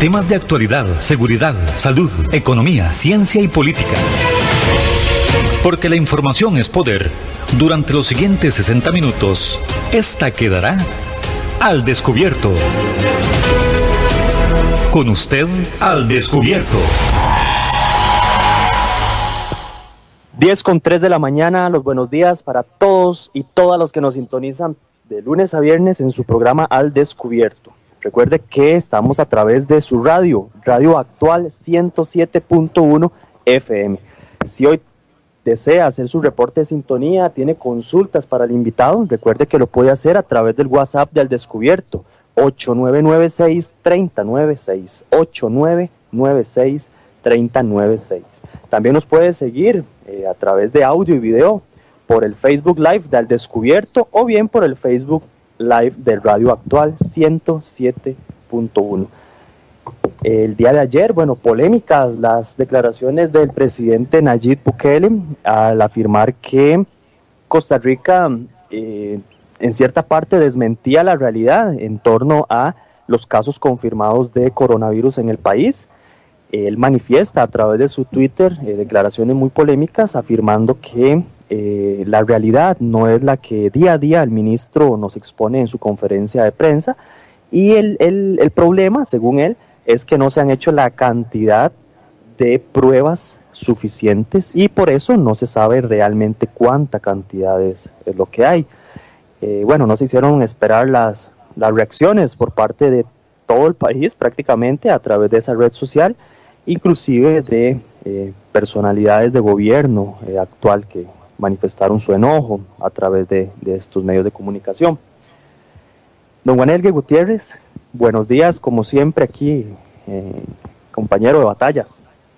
Temas de actualidad, seguridad, salud, economía, ciencia y política. Porque la información es poder. Durante los siguientes 60 minutos, esta quedará al descubierto. Con usted al descubierto. 10 con 3 de la mañana, los buenos días para todos y todas los que nos sintonizan de lunes a viernes en su programa Al Descubierto. Recuerde que estamos a través de su radio, Radio Actual 107.1 FM. Si hoy desea hacer su reporte de sintonía, tiene consultas para el invitado, recuerde que lo puede hacer a través del WhatsApp de Al Descubierto 8996-3096. 8996-3096. También nos puede seguir eh, a través de audio y video por el Facebook Live de Al Descubierto o bien por el Facebook live de Radio Actual 107.1. El día de ayer, bueno, polémicas las declaraciones del presidente Nayib Bukele al afirmar que Costa Rica eh, en cierta parte desmentía la realidad en torno a los casos confirmados de coronavirus en el país. Él manifiesta a través de su Twitter eh, declaraciones muy polémicas afirmando que eh, la realidad no es la que día a día el ministro nos expone en su conferencia de prensa y el, el, problema, según él, es que no se han hecho la cantidad de pruebas suficientes y por eso no se sabe realmente cuánta cantidad es, lo que hay. Eh, bueno, no se hicieron esperar las, las reacciones por parte de todo el país prácticamente a través de esa red social, inclusive de eh, personalidades de gobierno actual que manifestaron su enojo a través de, estos medios de comunicación. Don Juan Elgue Gutiérrez, buenos días, como siempre aquí, eh, compañero de batalla.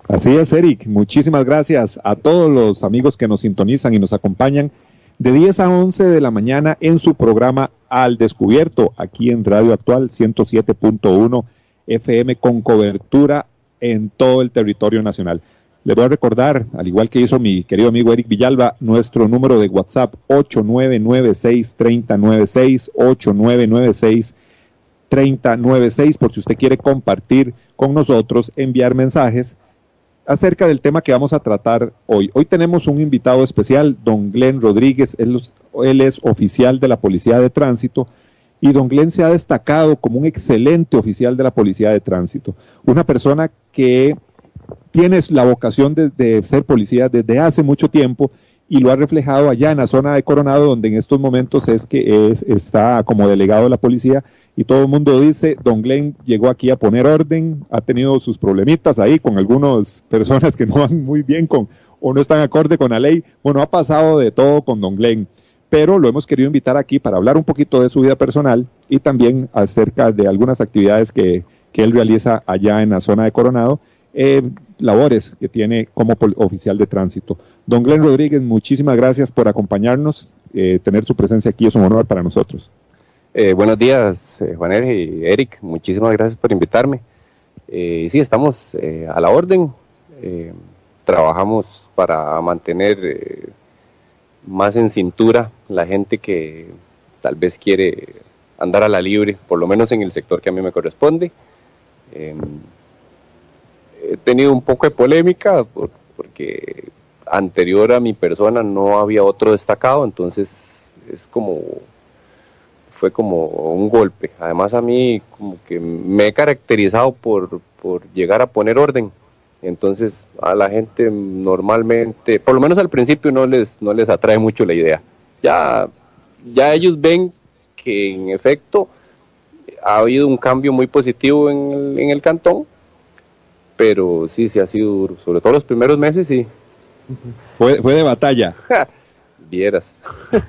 Así es, Eric. Muchísimas gracias a todos los amigos que nos sintonizan y nos acompañan de 10 a 11 de la mañana en su programa Al Descubierto, aquí en Radio Actual 107.1 FM con cobertura en todo el territorio nacional. Le voy a recordar, al igual que hizo mi querido amigo Eric Villalba, nuestro número de WhatsApp 8996-3096, 8996-3096, por si usted quiere compartir con nosotros, enviar mensajes acerca del tema que vamos a tratar hoy. Hoy tenemos un invitado especial, don Glenn Rodríguez, él, él es oficial de la Policía de Tránsito y don Glenn se ha destacado como un excelente oficial de la Policía de Tránsito, una persona que tienes la vocación de, ser policía desde hace mucho tiempo y lo ha reflejado allá en la zona de Coronado, donde en estos momentos es que es, está como delegado de la policía y todo el mundo dice, don Glenn llegó aquí a poner orden, ha tenido sus problemitas ahí con algunas personas que no van muy bien con o no están acorde con la ley. Bueno, ha pasado de todo con don Glenn, pero lo hemos querido invitar aquí para hablar un poquito de su vida personal y también acerca de algunas actividades que, que él realiza allá en la zona de Coronado eh, labores que tiene como oficial de tránsito. Don Glenn Rodríguez, muchísimas gracias por acompañarnos. Eh, tener su presencia aquí es un honor para nosotros. Eh, buenos días, Juan y Eric. Muchísimas gracias por invitarme. sí, estamos a la orden. trabajamos para mantener más en cintura la gente que tal vez quiere andar a la libre, por lo menos en el sector que a mí me corresponde he tenido un poco de polémica porque anterior a mi persona no había otro destacado, entonces es como fue como un golpe. Además a mí como que me he caracterizado por, por llegar a poner orden. Entonces a la gente normalmente, por lo menos al principio no les, no les atrae mucho la idea. Ya, ya ellos ven que en efecto ha habido un cambio muy positivo en el, en el cantón pero sí, sí ha sido duro, sobre todo los primeros meses, sí. Fue, fue de batalla. Vieras.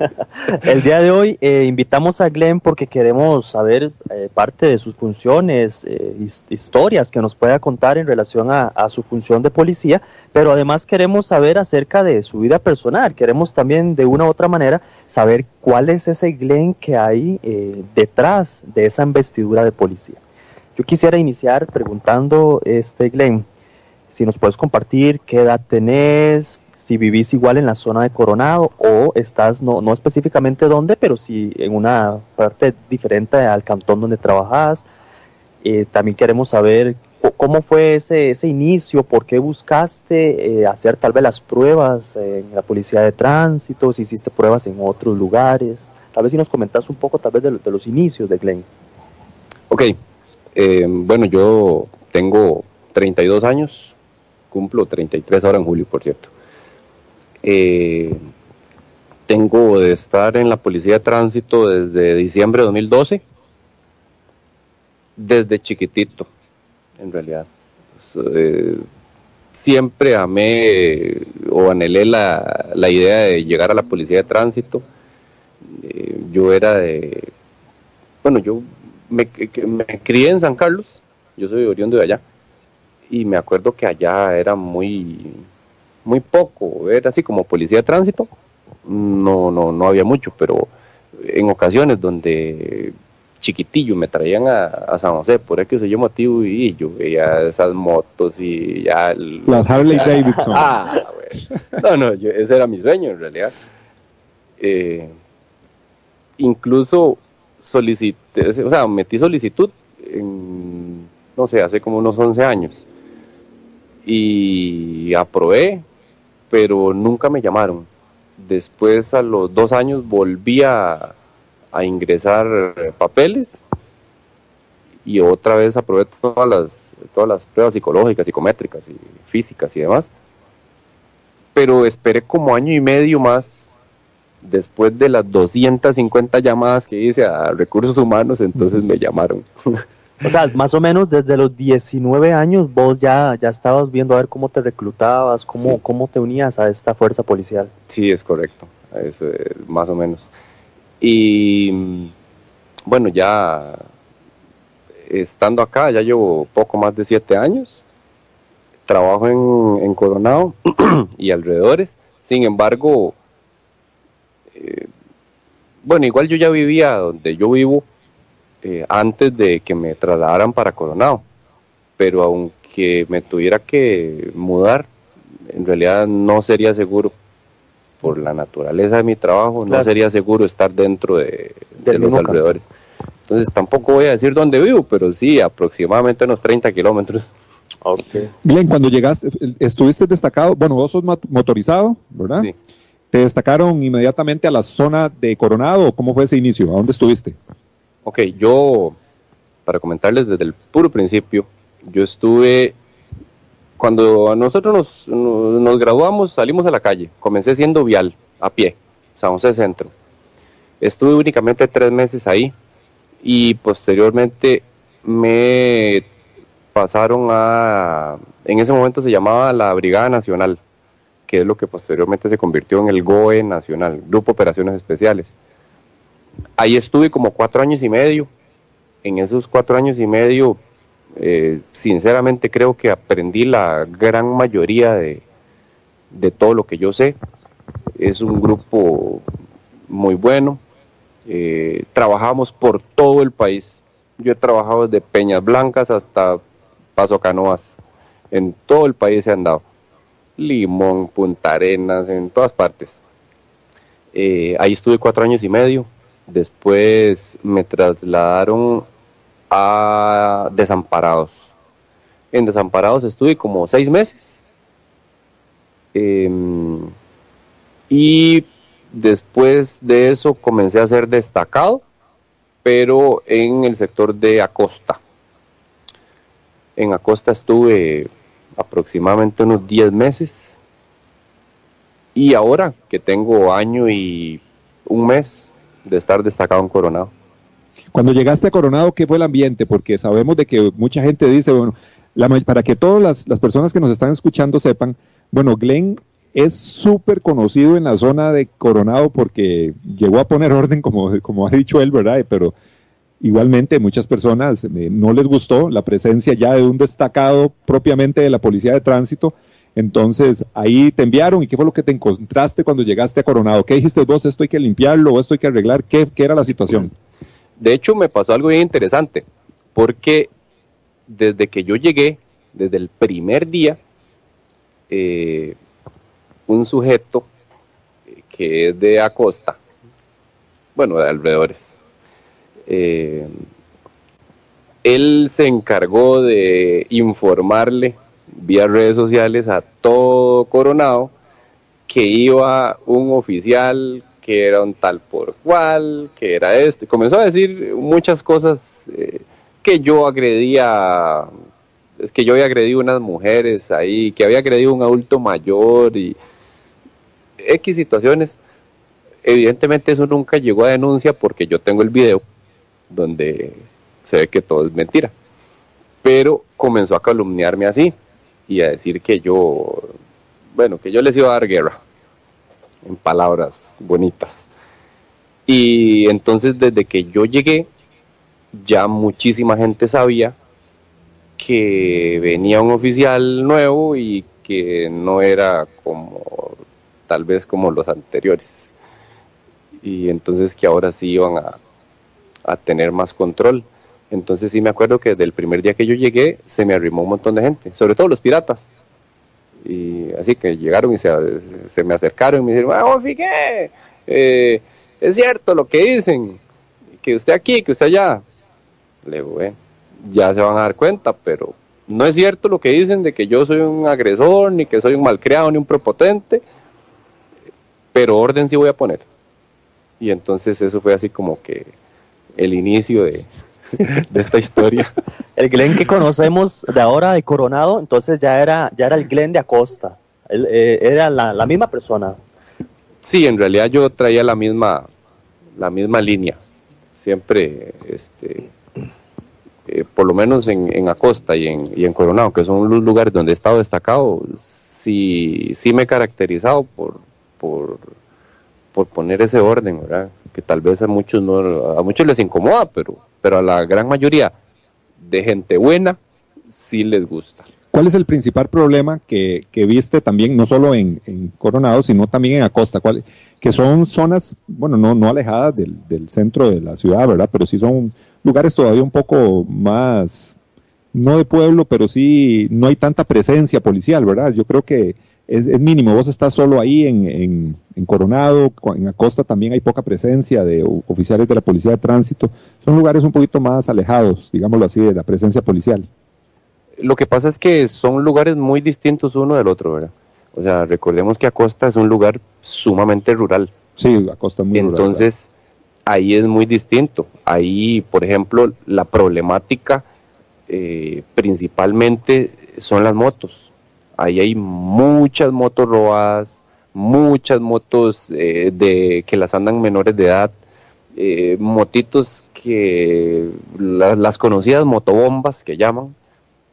El día de hoy eh, invitamos a Glenn porque queremos saber eh, parte de sus funciones, eh, historias que nos pueda contar en relación a, a, su función de policía, pero además queremos saber acerca de su vida personal. Queremos también de una u otra manera saber cuál es ese Glenn que hay detrás de esa investidura de policía. Yo quisiera iniciar preguntando, este Glenn, si nos puedes compartir qué edad tenés, si vivís igual en la zona de Coronado o estás, no, no específicamente dónde, pero si en una parte diferente al cantón donde trabajas, Eh, también queremos saber cómo fue ese, ese inicio, por qué buscaste eh, hacer tal vez las pruebas en la policía de tránsito, si hiciste pruebas en otros lugares. Tal vez si nos comentas un poco tal vez de, de los inicios de Glenn. Ok, eh, bueno, yo tengo 32 años, cumplo 33 ahora en julio, por cierto. Eh, tengo de estar en la policía de tránsito desde diciembre de 2012, desde chiquitito, en realidad. Eh, siempre amé o anhelé la, la, idea de llegar a la policía de tránsito. Yo era de, bueno, yo me, me, crié en San Carlos, yo soy oriundo de allá, y me acuerdo que allá era muy, muy poco, era así como policía de tránsito, no, no, no había mucho, pero en ocasiones donde chiquitillo me traían a, San José por eso yo motivo y yo veía esas motos y ya las Harley Davidson. ah, no no ese era mi sueño en realidad. Eh, incluso solicité o sea metí solicitud en, no sé hace como unos 11 años y aprobé pero nunca me llamaron Después, a los dos años, volví a, ingresar papeles y otra vez aprobé todas las, todas las pruebas psicológicas, psicométricas y físicas y demás. Pero esperé como año y medio más después de las 250 llamadas que hice a recursos humanos, entonces me llamaron. O sea, más o menos desde los 19 años vos ya, ya estabas viendo a ver cómo te reclutabas, cómo, cómo te unías a esta fuerza policial. Sí, es correcto, es, más o menos. Y bueno, ya estando acá, ya llevo poco más de siete años, trabajo en, en Coronado y alrededores, sin embargo, eh, bueno, igual yo ya vivía donde yo vivo, eh, antes de que me trasladaran para Coronado. Pero aunque me tuviera que mudar, en realidad no sería seguro por la naturaleza de mi trabajo, no sería seguro estar dentro de, los alrededores. Entonces tampoco voy a decir dónde vivo, pero sí, aproximadamente unos 30 kilómetros. Bien, cuando llegaste, estuviste destacado, bueno, vos sos motorizado, ¿verdad? Sí. ¿Te destacaron inmediatamente a la zona de Coronado cómo fue ese inicio? ¿A dónde estuviste? Ok, yo, para comentarles desde el puro principio, yo estuve, cuando nosotros nos, nos, graduamos, salimos a la calle, comencé siendo vial, a pie, San José Centro. Estuve únicamente tres meses ahí y posteriormente me pasaron a, en ese momento se llamaba la Brigada Nacional, que es lo que posteriormente se convirtió en el GOE Nacional, Grupo Operaciones Especiales ahí estuve como cuatro años y medio. En esos cuatro años y medio, eh, sinceramente creo que aprendí la gran mayoría de, todo lo que yo sé. Es un grupo muy bueno. Eh, trabajamos por todo el país. Yo he trabajado desde Peñas Blancas hasta Paso Canoas. En todo el país se han dado. Limón, Punta Arenas, en todas partes. Eh, ahí estuve cuatro años y medio. Después me trasladaron a Desamparados. En Desamparados estuve como seis meses. Em, y después de eso comencé a ser destacado, pero en el sector de Acosta. En Acosta estuve aproximadamente unos 10 meses. Y ahora que tengo año y un mes de estar destacado en Coronado. Cuando llegaste a Coronado, ¿qué fue el ambiente? Porque sabemos de que mucha gente dice, bueno, para que todas las, personas que nos están escuchando sepan, bueno, Glenn es súper conocido en la zona de Coronado porque llegó a poner orden, como, como ha dicho él, ¿verdad? Pero igualmente muchas personas eh, no les gustó la presencia ya de un destacado propiamente de la policía de tránsito entonces, ahí te enviaron y qué fue lo que te encontraste cuando llegaste a Coronado. ¿Qué dijiste vos? ¿Esto hay que limpiarlo o esto hay que arreglar? ¿Qué, era la situación? De hecho, me pasó algo bien interesante, porque desde que yo llegué, desde el primer día, eh, un sujeto que es de Acosta, bueno, de alrededores, eh, él se encargó de informarle vía redes sociales a todo Coronado que iba un oficial que era un tal por cual, que era esto, comenzó a decir muchas cosas eh, que yo agredía, es que yo había agredido unas mujeres ahí, que había agredido un adulto mayor y X situaciones. Evidentemente eso nunca llegó a denuncia porque yo tengo el video donde se ve que todo es mentira. Pero comenzó a calumniarme así y a decir que yo, bueno, que yo les iba a dar guerra, en palabras bonitas. Y entonces desde que yo llegué, ya muchísima gente sabía que venía un oficial nuevo y que no era como tal vez como los anteriores. Y entonces que ahora sí iban a, a tener más control. Entonces sí me acuerdo que desde el primer día que yo llegué se me arrimó un montón de gente, sobre todo los piratas. Y así que llegaron y se, me acercaron y me dijeron, ah, fíjate, eh, es cierto lo que dicen, que usted aquí, que usted allá. Le digo, ya se van a dar cuenta, pero no es cierto lo que dicen de que yo soy un agresor, ni que soy un malcriado, ni un prepotente, pero orden sí voy a poner. Y entonces eso fue así como que el inicio de, de esta historia. El Glenn que conocemos de ahora de Coronado, entonces ya era, ya era el Glenn de Acosta. Eh, era la, misma persona. Sí, en realidad yo traía la misma, la misma línea. Siempre, este, eh, por lo menos en, Acosta y en, y en, Coronado, que son los lugares donde he estado destacado, sí, sí me he caracterizado por, por, por poner ese orden, ¿verdad? Que tal vez a muchos no, a muchos les incomoda, pero pero a la gran mayoría de gente buena sí les gusta. ¿Cuál es el principal problema que, viste también, no solo en, Coronado, sino también en Acosta? ¿Cuál, que son zonas, bueno, no, no alejadas del, del, centro de la ciudad, ¿verdad? Pero sí son lugares todavía un poco más, no de pueblo, pero sí no hay tanta presencia policial, ¿verdad? Yo creo que es, mínimo. Vos estás solo ahí en, Coronado, en Acosta también hay poca presencia de oficiales de la Policía de Tránsito. Son lugares un poquito más alejados, digámoslo así, de la presencia policial. Lo que pasa es que son lugares muy distintos uno del otro, ¿verdad? O sea, recordemos que Acosta es un lugar sumamente rural. Sí, Acosta muy rural. Entonces, ahí es muy distinto. Ahí, por ejemplo, la problemática eh, principalmente son las motos ahí hay muchas motos robadas, muchas motos eh, de que las andan menores de edad, eh, motitos que las conocidas motobombas que llaman,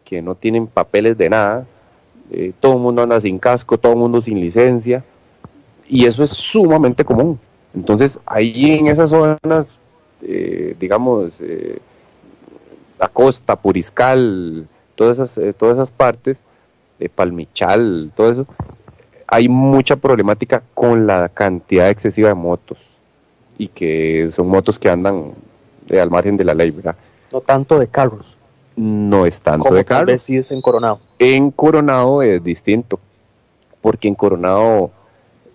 que no tienen papeles de nada, eh, todo el mundo anda sin casco, todo el mundo sin licencia, y eso es sumamente común. Entonces, ahí en esas zonas, digamos, Acosta, Puriscal, todas esas, todas esas partes, de Palmichal, todo eso, hay mucha problemática con la cantidad excesiva de motos y que son motos que andan de, al margen de la ley, ¿verdad? No tanto de carros. No es tanto de carros. Tal sí es en Coronado. En Coronado es distinto, porque en Coronado,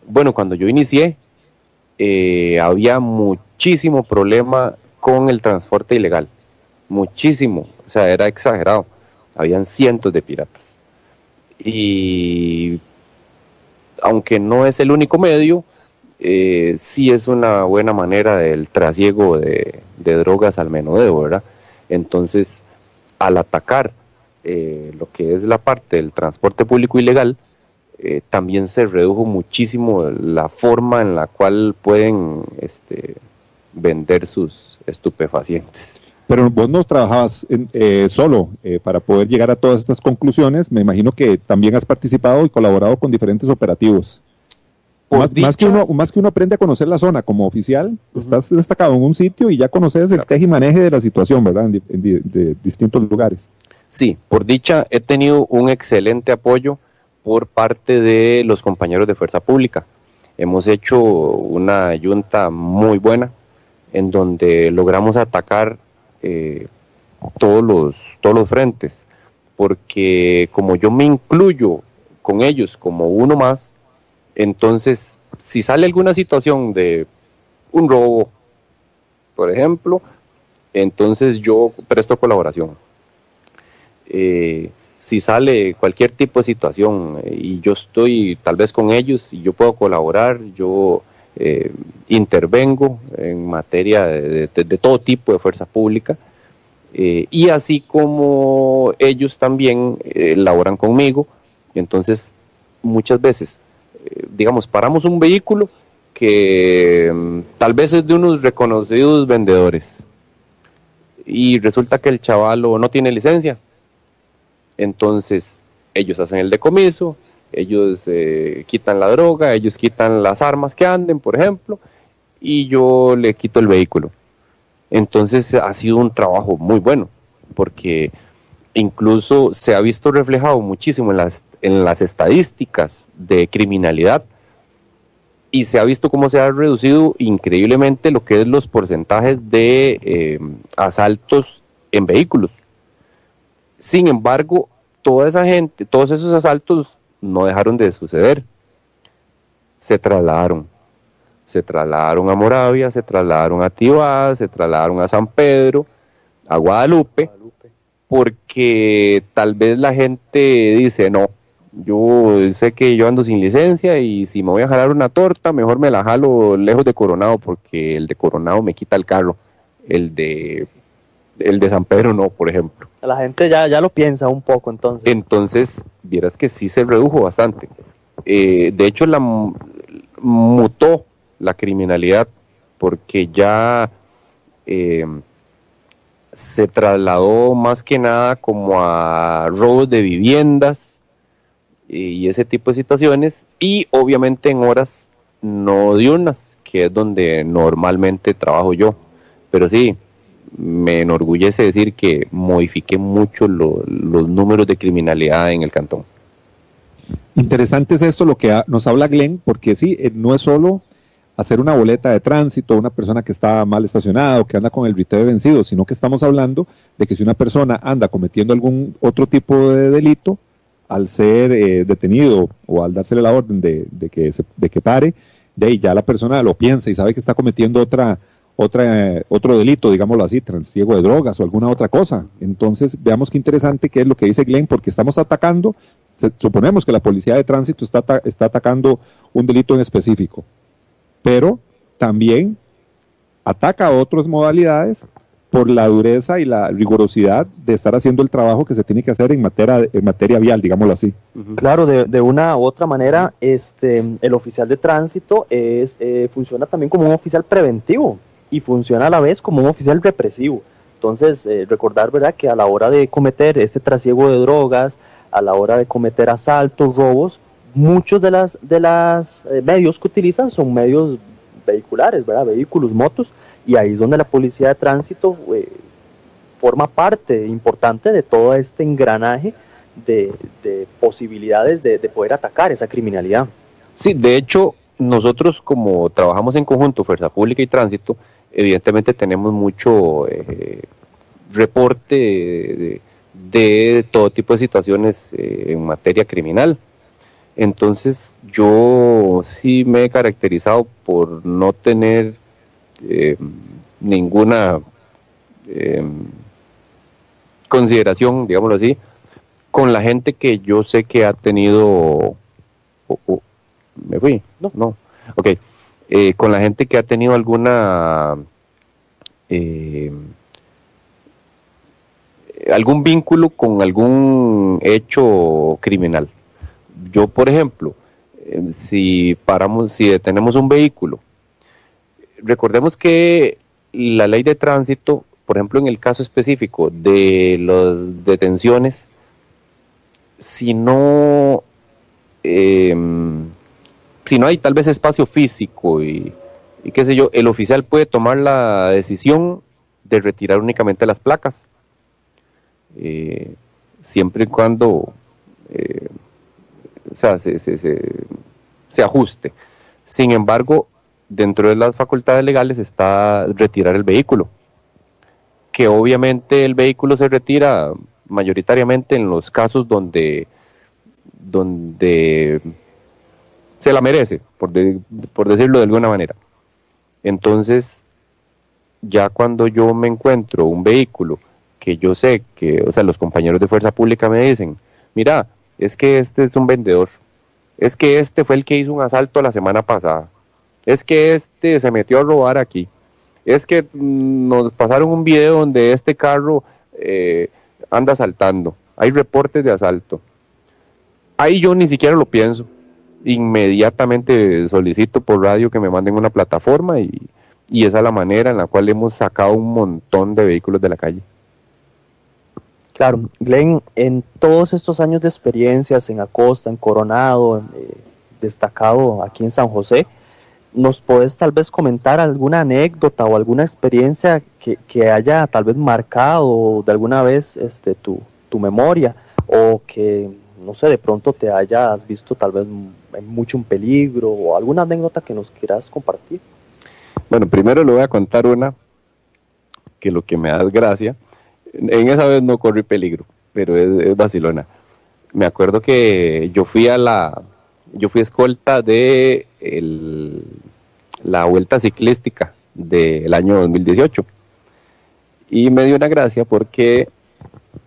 bueno, cuando yo inicié, eh, había muchísimo problema con el transporte ilegal, muchísimo, o sea, era exagerado, habían cientos de piratas y aunque no es el único medio, eh, sí es una buena manera del trasiego de, drogas al menudeo, ¿verdad? Entonces, al atacar eh, lo que es la parte del transporte público ilegal, eh, también se redujo muchísimo la forma en la cual pueden este, vender sus estupefacientes. Pero vos no trabajabas eh, solo eh, para poder llegar a todas estas conclusiones. Me imagino que también has participado y colaborado con diferentes operativos. Más, que uno, más que uno aprende a conocer la zona como oficial, estás destacado en un sitio y ya conoces el teje y maneje de la situación, ¿verdad? En, de distintos lugares. Sí, por dicha he tenido un excelente apoyo por parte de los compañeros de Fuerza Pública. Hemos hecho una yunta muy buena en donde logramos atacar eh, todos, los, todos los frentes, porque como yo me incluyo con ellos como uno más, entonces si sale alguna situación de un robo, por ejemplo, Entonces yo presto colaboración. Eh, si sale cualquier tipo de situación eh, y yo estoy tal vez con ellos y yo puedo colaborar, yo eh, intervengo en materia de, todo tipo de fuerza pública y así como ellos también laboran conmigo, entonces muchas veces, digamos, paramos un vehículo que mm, tal vez es de unos reconocidos vendedores y resulta que el chavalo no tiene licencia. Entonces ellos hacen el decomiso, ellos eh, quitan la droga, ellos quitan las armas que anden, por ejemplo, y yo le quito el vehículo. Entonces ha sido un trabajo muy bueno, porque incluso se ha visto reflejado muchísimo en las, en las estadísticas de criminalidad y se ha visto cómo se ha reducido increíblemente lo que es los porcentajes de eh, asaltos en vehículos. Sin embargo, toda esa gente, todos esos asaltos no dejaron de suceder. Se trasladaron. Se trasladaron a Moravia, se trasladaron a Tibás, se trasladaron a San Pedro, a Guadalupe, porque tal vez la gente dice, no, yo sé que yo ando sin licencia y si me voy a jalar una torta, mejor me la jalo lejos de Coronado porque el de Coronado me quita el carro. El de el de San Pedro no, por ejemplo. La gente ya, ya lo piensa un poco entonces. Entonces, vieras que sí se redujo bastante. Eh, de hecho, la mutó la criminalidad porque ya eh, se trasladó más que nada como a robos de viviendas, y ese tipo de situaciones y obviamente en horas no diurnas, que es donde normalmente trabajo yo. Pero sí, me enorgullece decir que modifiqué mucho los números de criminalidad en el cantón. Interesante es esto lo que nos habla Glenn, porque sí, eh, no es solo hacer una boleta de tránsito, una persona que está mal estacionada o que anda con el de vencido, sino que estamos hablando de que si una persona anda cometiendo algún otro tipo de delito, al ser eh, detenido o al dársele la orden de, que, de que pare, de ahí ya la persona lo piensa y sabe que está cometiendo otra, otra, otro delito, digámoslo así, transiego de drogas o alguna otra cosa. Entonces, veamos qué interesante qué es lo que dice Glenn, porque estamos atacando, suponemos que la policía de tránsito está, está atacando un delito en específico, pero también ataca otras modalidades por la dureza y la rigurosidad de estar haciendo el trabajo que se tiene que hacer en materia, en materia vial, digámoslo así. Claro, de, de, una u otra manera, este, el oficial de tránsito es, eh, funciona también como un oficial preventivo y funciona a la vez como un oficial represivo. Entonces, eh, recordar ¿verdad? que a la hora de cometer este trasiego de drogas, a la hora de cometer asaltos, robos, muchos de las de las eh, medios que utilizan son medios vehiculares, ¿verdad? vehículos, motos, y ahí es donde la policía de tránsito eh, forma parte importante de todo este engranaje de, posibilidades de, poder atacar esa criminalidad. Sí, de hecho, nosotros como trabajamos en conjunto, Fuerza Pública y Tránsito, evidentemente tenemos mucho eh, reporte de, todo tipo de situaciones eh, en materia criminal. Entonces yo sí me he caracterizado por no tener eh, ninguna eh, consideración, digámoslo así, con la gente que yo sé que ha tenido... ¿Me fui? No, no. Ok. Eh, con la gente que ha tenido alguna... algún vínculo con algún hecho criminal. Yo, por ejemplo, si paramos, si detenemos un vehículo recordemos que la ley de tránsito, por ejemplo, en el caso específico de las detenciones, si no, em, si no hay tal vez espacio físico y, qué sé yo, el oficial puede tomar la decisión de retirar únicamente las placas, eh, siempre y cuando eh, se, se ajuste. Sin embargo, dentro de las facultades legales está retirar el vehículo, que obviamente el vehículo se retira mayoritariamente en los casos donde, donde se la merece, por, por decirlo de alguna manera. Entonces, ya cuando yo me encuentro un vehículo que yo sé que, o sea, los compañeros de fuerza pública me dicen, mira, es que este es un vendedor, es que este fue el que hizo un asalto la semana pasada, es que este se metió a robar aquí, es que mm, nos pasaron un video donde este carro eh, anda asaltando, hay reportes de asalto. Ahí yo ni siquiera lo pienso, inmediatamente solicito por radio que me manden una plataforma y, y esa es la manera en la cual hemos sacado un montón de vehículos de la calle. Claro, Glenn, en todos estos años de experiencias en Acosta, en Coronado, eh, destacado aquí en San José, ¿nos puedes tal vez comentar alguna anécdota o alguna experiencia que, haya tal vez marcado de alguna vez este, tu, tu, memoria o que, no sé, de pronto te hayas visto tal vez en mucho un peligro o alguna anécdota que nos quieras compartir? Bueno, primero le voy a contar una que lo que me da gracia en esa vez no corrí peligro, pero es, Barcelona. Me acuerdo que yo fui a la, yo fui escolta de la vuelta ciclística del año 2018 y me dio una gracia porque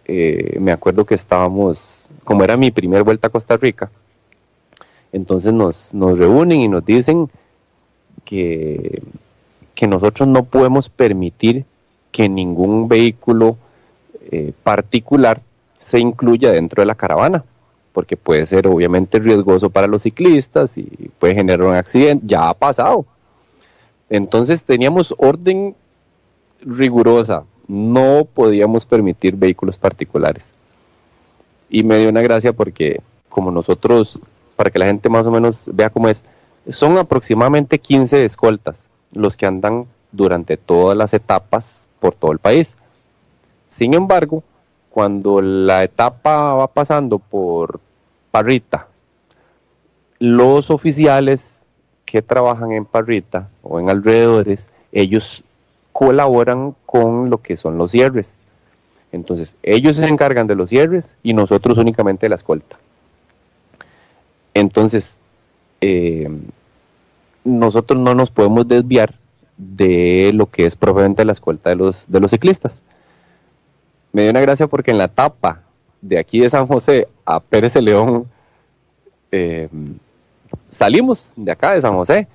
eh, me acuerdo que estábamos, como era mi primer vuelta a Costa Rica, entonces nos, nos reúnen y nos dicen que, nosotros no podemos permitir que ningún vehículo eh, particular se incluya dentro de la caravana, porque puede ser obviamente riesgoso para los ciclistas y puede generar un accidente, ya ha pasado. Entonces teníamos orden rigurosa, no podíamos permitir vehículos particulares. Y me dio una gracia porque como nosotros, para que la gente más o menos vea cómo es, son aproximadamente 15 escoltas los que andan durante todas las etapas por todo el país. Sin embargo, cuando la etapa va pasando por Parrita, los oficiales que trabajan en Parrita o en alrededores, ellos colaboran con lo que son los cierres. Entonces, ellos se encargan de los cierres y nosotros únicamente de la escolta. Entonces, eh, nosotros no nos podemos desviar de lo que es propiamente la escolta de los, de los ciclistas me dio una gracia porque en la etapa de aquí de San José a Pérez de León eh, salimos de acá de San José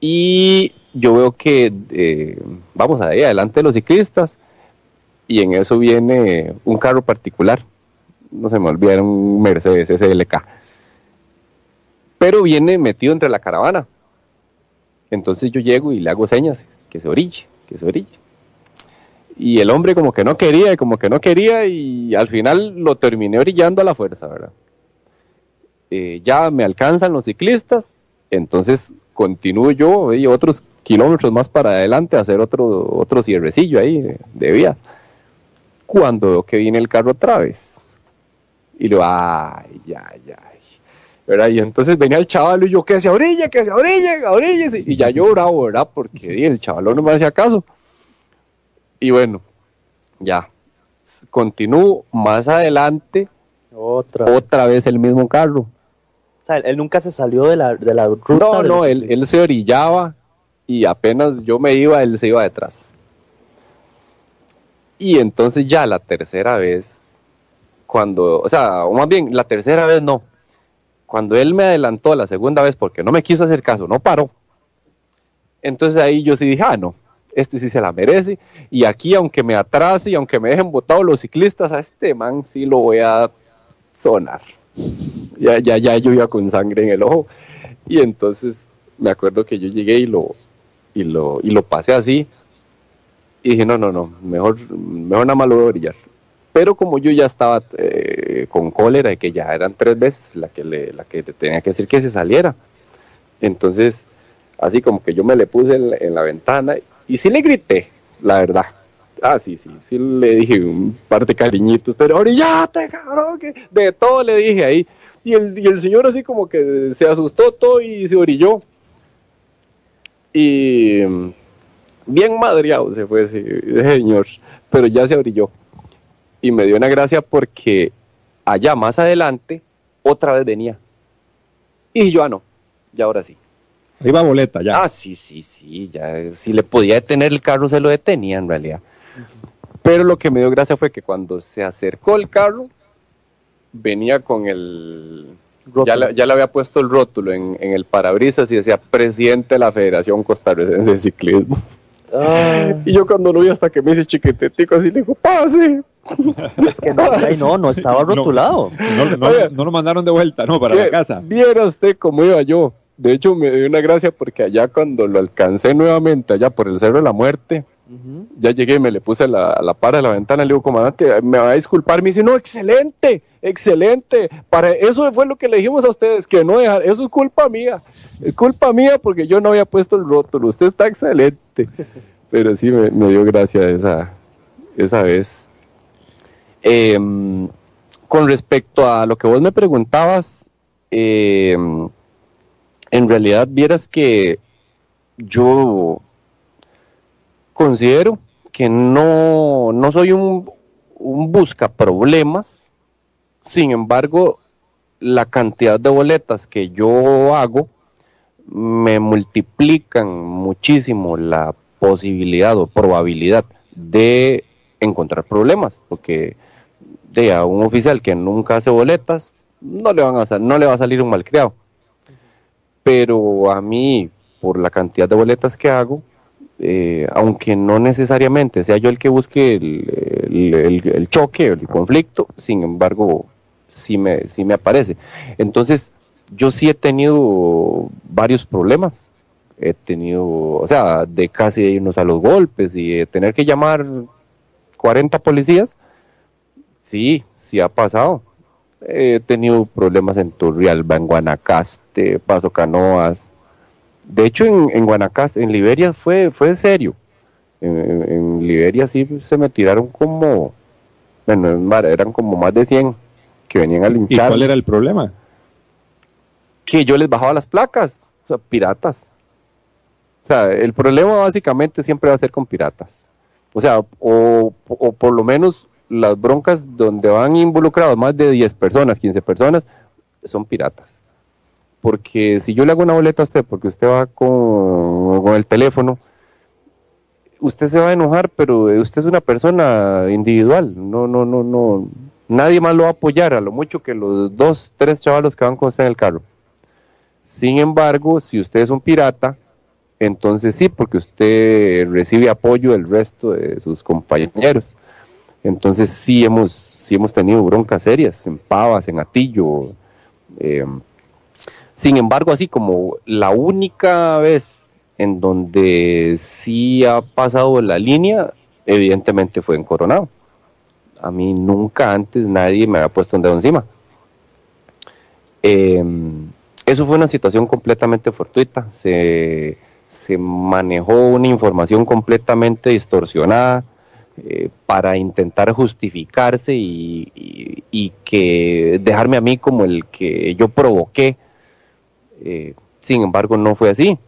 y yo veo que eh, vamos ahí adelante los ciclistas y en eso viene un carro particular, no se me olvida, un Mercedes SLK, pero viene metido entre la caravana. Entonces yo llego y le hago señas que se orille, que se orille y el hombre como que no quería como que no quería y al final lo terminé orillando a la fuerza, ¿verdad? Eh, ya me alcanzan los ciclistas, entonces continúo yo y otros kilómetros más para adelante a hacer otro, otro cierrecillo ahí de, vía. Cuando veo que viene el carro otra vez. Y lo, ay, ya, ya. ¿verdad? Y entonces venía el chaval y yo, que se orille, que se orille, orille. Y ya yo bravo, ¿verdad? Porque el chaval no me hacía caso. Y bueno, ya. Continúo más adelante. Otra. Otra vez el mismo carro. O sea, él nunca se salió de la, de la ruta. No, no, él, él se orillaba y apenas yo me iba, él se iba detrás. Y entonces ya la tercera vez, cuando, o sea, o más bien, la tercera vez no. Cuando él me adelantó la segunda vez porque no me quiso hacer caso, no paró. Entonces ahí yo sí dije, ah, no, este sí se la merece. Y aquí, aunque me atrase y aunque me dejen botados los ciclistas, a este man sí lo voy a sonar. Ya, ya, ya yo con sangre en el ojo. Y entonces me acuerdo que yo llegué y lo, y lo, y lo pasé así. Y dije, no, no, no, mejor, mejor nada más lo voy a brillar. Pero como yo ya estaba eh, con cólera, y que ya eran tres veces la que, la que tenía que decir que se saliera. Entonces, así como que yo me le puse en la ventana y sí le grité, la verdad. Ah, sí, sí, sí le dije un par de cariñitos, pero orillate, cabrón, que de todo le dije ahí. Y el, y el señor así como que se asustó todo y se orilló. Y bien madreado se fue ese señor, pero ya se orilló. Y me dio una gracia porque allá más adelante otra vez venía. Y yo, ah, no, ya ahora sí. Iba boleta ya. Ah, sí, sí, sí, ya. Si le podía detener el carro, se lo detenía en realidad. Pero lo que me dio gracia fue que cuando se acercó el carro, venía con el... Ya le, ya le, había puesto el rótulo en, en, el parabrisas y decía presidente de la Federación Costarricense de Ciclismo. Ah. Y yo cuando lo vi hasta que me hice chiquitetico así le digo, pase. Es que no, no, no estaba rotulado. No, no, no, lo mandaron de vuelta, no, para la casa. Viera usted cómo iba yo. De hecho, me dio una gracia porque allá cuando lo alcancé nuevamente, allá por el Cerro de la Muerte, ya llegué, me le puse la, la para de la ventana, le digo, comandante, me va a disculpar, me dice, no, excelente, excelente, para eso fue lo que le dijimos a ustedes, que no dejar, eso es culpa mía, es culpa mía porque yo no había puesto el rótulo, usted está excelente, pero sí me, dio gracia esa, esa vez. Em, con respecto a lo que vos me preguntabas, em, en realidad vieras que yo considero que no, no soy un, busca problemas, sin embargo, la cantidad de boletas que yo hago me multiplican muchísimo la posibilidad o probabilidad de encontrar problemas, porque de a un oficial que nunca hace boletas, no le, van a, no le va a salir un malcriado. Pero a mí, por la cantidad de boletas que hago, eh, aunque no necesariamente sea yo el que busque el, choque, el conflicto, sin embargo, sí me, sí me aparece. Entonces, yo sí he tenido varios problemas. He tenido, o sea, de casi irnos a los golpes y de tener que llamar 40 policías. Sí, sí ha pasado. He tenido problemas en Turrialba, en Guanacaste, Paso Canoas, de hecho, en, en Guanacaste, en Liberia fue, fue serio. En, Liberia sí se me tiraron como, bueno, eran como más de 100 que venían a linchar. ¿Y cuál era el problema? Que yo les bajaba las placas, o sea, piratas. O sea, el problema básicamente siempre va a ser con piratas. O sea, o, o por lo menos las broncas donde van involucrados más de 10 personas, 15 personas, son piratas porque si yo le hago una boleta a usted porque usted va con, el teléfono, usted se va a enojar, pero usted es una persona individual, no, no, no, no, nadie más lo va a apoyar, a lo mucho que los dos, tres chavalos que van con usted en el carro. Sin embargo, si usted es un pirata, entonces sí, porque usted recibe apoyo del resto de sus compañeros. Entonces sí hemos, sí hemos tenido broncas serias en Pavas, en Atillo, eh, sin embargo, así como la única vez en donde sí ha pasado la línea, evidentemente fue en Coronado. A mí nunca antes nadie me había puesto un dedo encima. Em, eso fue una situación completamente fortuita. Se, manejó una información completamente distorsionada eh, para intentar justificarse y, y, que dejarme a mí como el que yo provoqué eh, sin embargo, no fue así.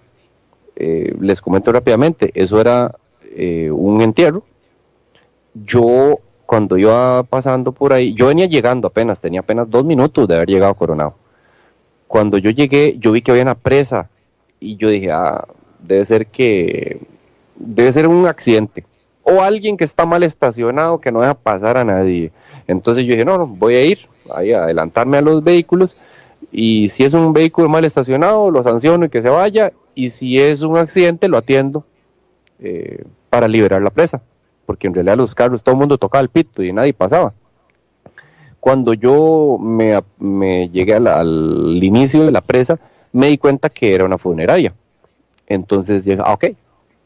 Eh, les comento rápidamente, eso era eh, un entierro. Yo, cuando iba pasando por ahí, yo venía llegando apenas, tenía apenas dos minutos de haber llegado a Coronado. Cuando yo llegué, yo vi que había una presa y yo dije, ah, debe ser que, debe ser un accidente. O alguien que está mal estacionado, que no deja pasar a nadie. Entonces yo dije, no, no, voy a ir, ahí a adelantarme a los vehículos y si es un vehículo mal estacionado, lo sanciono y que se vaya, y si es un accidente, lo atiendo eh, para liberar la presa, porque en realidad los carros, todo el mundo tocaba el pito y nadie pasaba. Cuando yo me, llegué al inicio de la presa, me di cuenta que era una funeraria. Entonces dije, ah, ok,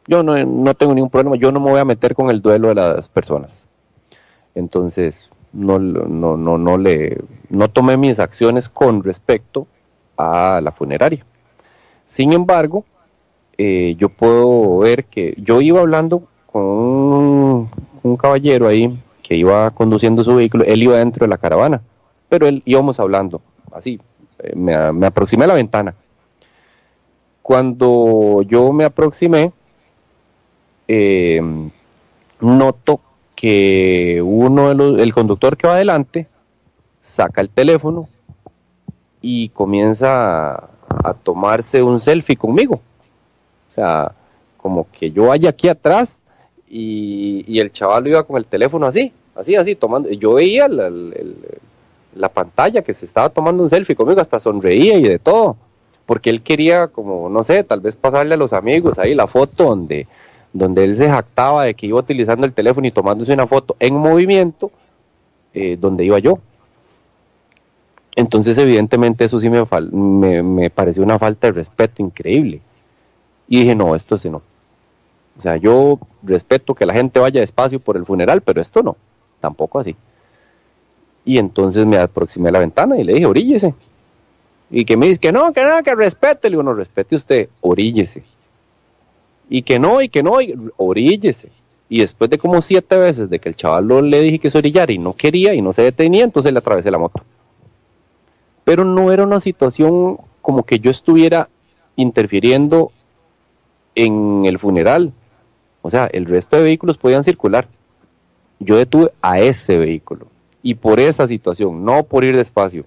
yo no, no tengo ningún problema, yo no me voy a meter con el duelo de las personas. Entonces, no, no, no, no, le, no tomé mis acciones con respecto a la funeraria. Sin embargo, eh, yo puedo ver que yo iba hablando con un, caballero ahí que iba conduciendo su vehículo, él iba dentro de la caravana, pero él íbamos hablando, así, eh, me, aproximé a la ventana. Cuando yo me aproximé, eh, noto que uno de los, el conductor que va adelante saca el teléfono y comienza a tomarse un selfie conmigo. O sea, como que yo vaya aquí atrás y, el chaval iba con el teléfono así, así, así, tomando. Yo veía la pantalla que se estaba tomando un selfie conmigo, hasta sonreía y de todo, porque él quería, como, no sé, tal vez pasarle a los amigos ahí la foto donde, donde él se jactaba de que iba utilizando el teléfono y tomándose una foto en movimiento, eh, donde iba yo. Entonces, evidentemente, eso sí me, me, me, pareció una falta de respeto increíble. Y dije, no, esto sí no. O sea, yo respeto que la gente vaya despacio por el funeral, pero esto no, tampoco así. Y entonces me aproximé a la ventana y le dije, oríllese. Y que me dice que no, que nada, que respete. Le digo, no, respete usted, oríllese. Y que no, y que no, y oríllese. Y después de como siete veces de que el chaval le dije que se orillara y no quería y no se detenía, entonces le atravesé la moto pero no era una situación como que yo estuviera interfiriendo en el funeral. O sea, el resto de vehículos podían circular. Yo detuve a ese vehículo. Y por esa situación, no por ir despacio.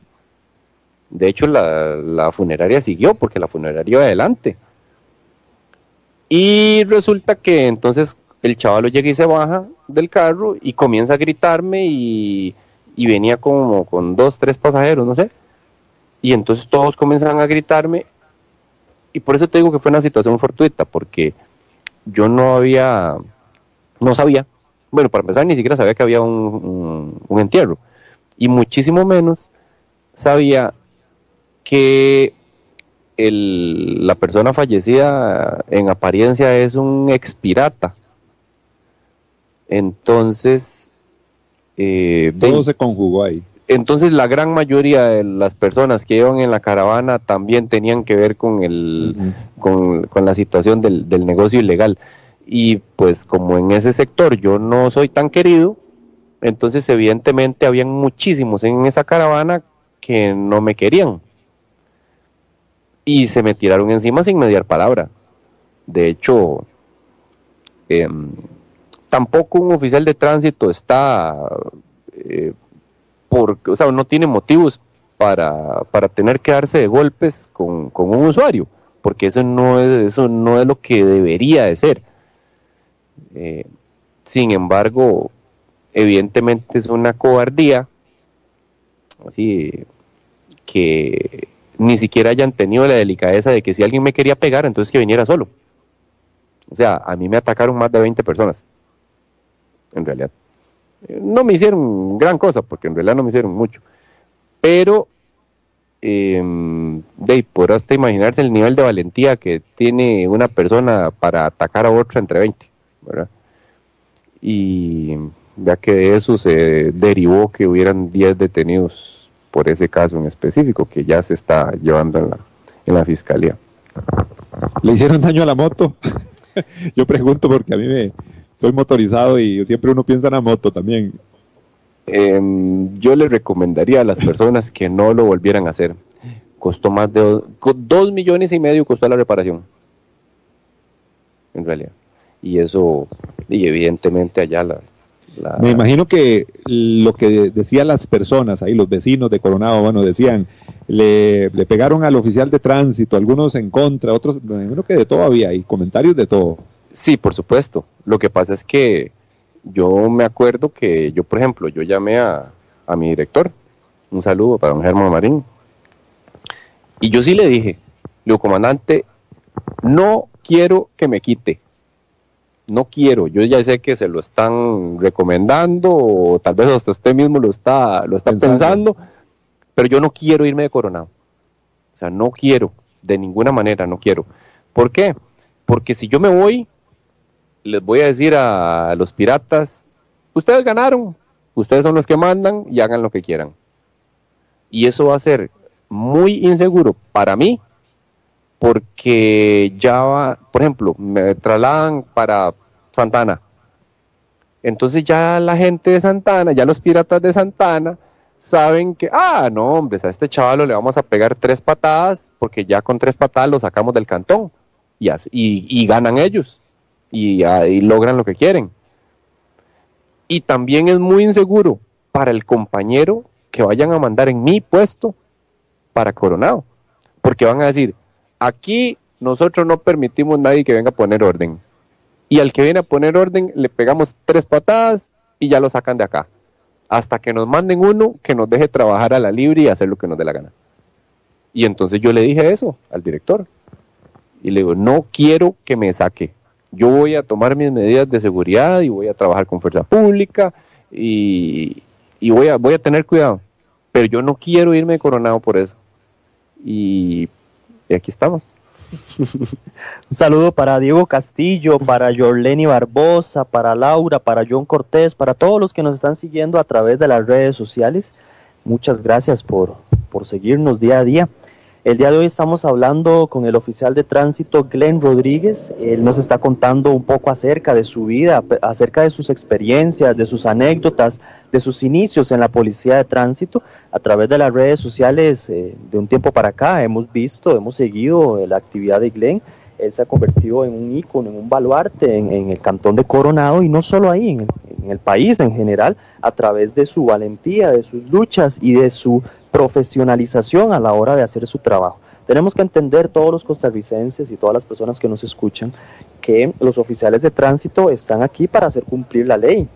De hecho, la, funeraria siguió porque la funeraria iba adelante. Y resulta que entonces el chaval llega y se baja del carro y comienza a gritarme y, venía como con dos, tres pasajeros, no sé. Y entonces todos comienzan a gritarme y por eso te digo que fue una situación fortuita, porque yo no había, no sabía, bueno, para empezar ni siquiera sabía que había un, entierro, y muchísimo menos sabía que el, la persona fallecida en apariencia es un expirata. Entonces... Eh, Todo se conjugó ahí. Entonces la gran mayoría de las personas que iban en la caravana también tenían que ver con, el, con, la situación del, negocio ilegal. Y pues como en ese sector yo no soy tan querido, entonces evidentemente habían muchísimos en esa caravana que no me querían. Y se me tiraron encima sin mediar palabra. De hecho, em, tampoco un oficial de tránsito está... Eh, porque, o sea, no tiene motivos para, tener que darse de golpes con, un usuario, porque eso no es, eso no es lo que debería de ser. Eh, sin embargo, evidentemente es una cobardía, así que ni siquiera hayan tenido la delicadeza de que si alguien me quería pegar, entonces que viniera solo. O sea, a mí me atacaron más de 20 personas, en realidad no me hicieron gran cosa, porque en realidad no me hicieron mucho. Pero, eh, de por hasta imaginarse el nivel de valentía que tiene una persona para atacar a otra entre 20, ¿verdad? Y ya que de eso se derivó que hubieran 10 detenidos por ese caso en específico, que ya se está llevando en la, en la fiscalía. ¿Le hicieron daño a la moto? Yo pregunto porque a mí me, soy motorizado y siempre uno piensa en la moto también. Em, yo le recomendaría a las personas que no lo volvieran a hacer. Costó más de dos, millones y medio costó la reparación. En realidad. Y eso, y evidentemente allá la, Me imagino que lo que decían las personas, ahí los vecinos de Coronado, bueno, decían, le, le pegaron al oficial de tránsito, algunos en contra, otros, me imagino que de todo había, y comentarios de todo. Sí, por supuesto. Lo que pasa es que yo me acuerdo que yo, por ejemplo, yo llamé a, mi director, un saludo para don Germán Marín, y yo sí le dije, le digo, comandante, no quiero que me quite, no quiero, yo ya sé que se lo están recomendando, o tal vez hasta usted mismo lo está, lo está pensando. pero yo no quiero irme de coronado. O sea, no quiero, de ninguna manera, no quiero. ¿Por qué? Porque si yo me voy, les voy a decir a los piratas, ustedes ganaron, ustedes son los que mandan y hagan lo que quieran. Y eso va a ser muy inseguro para mí, porque ya por ejemplo, me trasladan para Santana. Entonces ya la gente de Santana, ya los piratas de Santana, saben que, ah, no, hombre, a este chaval le vamos a pegar tres patadas, porque ya con tres patadas lo sacamos del cantón. Y, y ganan ellos y, ahí logran lo que quieren. Y también es muy inseguro para el compañero que vayan a mandar en mi puesto para Coronado. porque van a decir, aquí nosotros no permitimos nadie que venga a poner orden. Y al que viene a poner orden le pegamos tres patadas y ya lo sacan de acá. Hasta que nos manden uno que nos deje trabajar a la libre y hacer lo que nos dé la gana. Y entonces yo le dije eso al director. Y le digo, no quiero que me saque. Yo voy a tomar mis medidas de seguridad y voy a trabajar con fuerza pública y, voy, a, voy a tener cuidado. Pero yo no quiero irme coronado por eso. Y, y aquí estamos. Un saludo para Diego Castillo, para Jorleni Barbosa, para Laura, para John Cortés, para todos los que nos están siguiendo a través de las redes sociales. Muchas gracias por, por seguirnos día a día. El día de hoy estamos hablando con el oficial de tránsito Glenn Rodríguez. Él nos está contando un poco acerca de su vida, acerca de sus experiencias, de sus anécdotas, de sus inicios en la policía de tránsito. A través de las redes sociales, eh, de un tiempo para acá, hemos visto, hemos seguido la actividad de Glenn él se ha convertido en un ícono, en un baluarte en, el cantón de Coronado y no solo ahí, en, el país en general, a través de su valentía, de sus luchas y de su profesionalización a la hora de hacer su trabajo. Tenemos que entender todos los costarricenses y todas las personas que nos escuchan que los oficiales de tránsito están aquí para hacer cumplir la ley.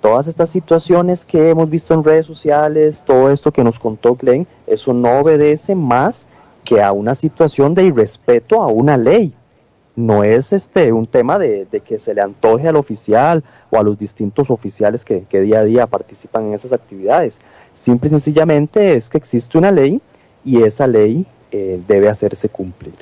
Todas estas situaciones que hemos visto en redes sociales, todo esto que nos contó Glenn, eso no obedece más que a una situación de irrespeto a una ley. No es este un tema de, que se le antoje al oficial o a los distintos oficiales que, día a día participan en esas actividades. Simple y sencillamente es que existe una ley y esa ley eh, debe hacerse cumplir.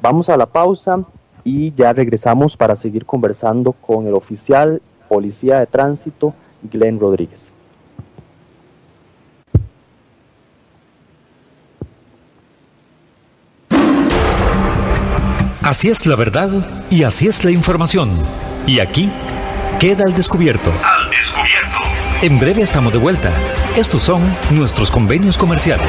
Vamos a la pausa y ya regresamos para seguir conversando con el oficial policía de tránsito, Glenn Rodríguez. Así es la verdad y así es la información. Y aquí queda al descubierto. Al descubierto. En breve estamos de vuelta. Estos son nuestros convenios comerciales.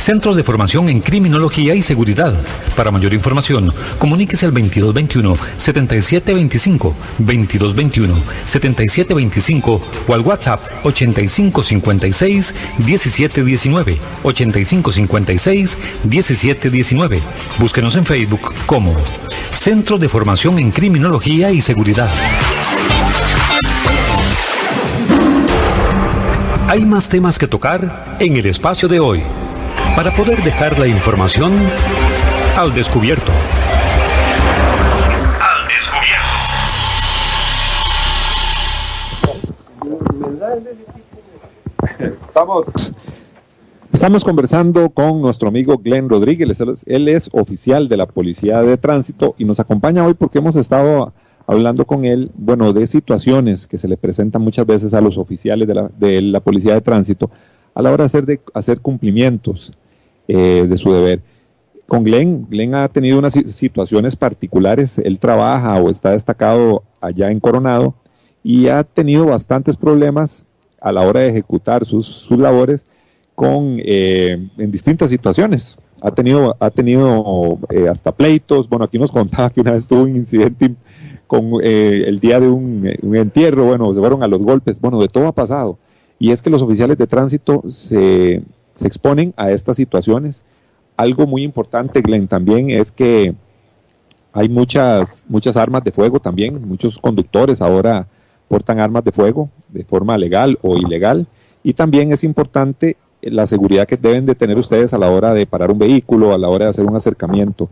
Centro de Formación en Criminología y Seguridad. Para mayor información, comuníquese al 2221-7725, 2221-7725 o al WhatsApp 8556-1719, 8556-1719. Búsquenos en Facebook como Centro de Formación en Criminología y Seguridad. Hay más temas que tocar en el espacio de hoy para poder dejar la información al descubierto. Al descubierto. Estamos, estamos conversando con nuestro amigo Glenn Rodríguez. Él es oficial de la Policía de Tránsito y nos acompaña hoy porque hemos estado hablando con él, bueno, de situaciones que se le presentan muchas veces a los oficiales de la, de la Policía de Tránsito a la hora de hacer, de hacer cumplimientos eh, de su deber. Con Glenn, Glenn ha tenido unas situaciones particulares, él trabaja o está destacado allá en Coronado y ha tenido bastantes problemas a la hora de ejecutar sus, labores con, eh, en distintas situaciones. Ha tenido, ha tenido eh, hasta pleitos, bueno, aquí nos contaba que una vez tuvo un incidente con el día de un, un entierro, bueno, se fueron a los golpes, bueno, de todo ha pasado. Y es que los oficiales de tránsito se, se exponen a estas situaciones algo muy importante, Glenn, también es que hay muchas, muchas armas de fuego también, muchos conductores ahora portan armas de fuego de forma legal o ilegal. Y también es importante la seguridad que deben de tener ustedes a la hora de parar un vehículo, a la hora de hacer un acercamiento.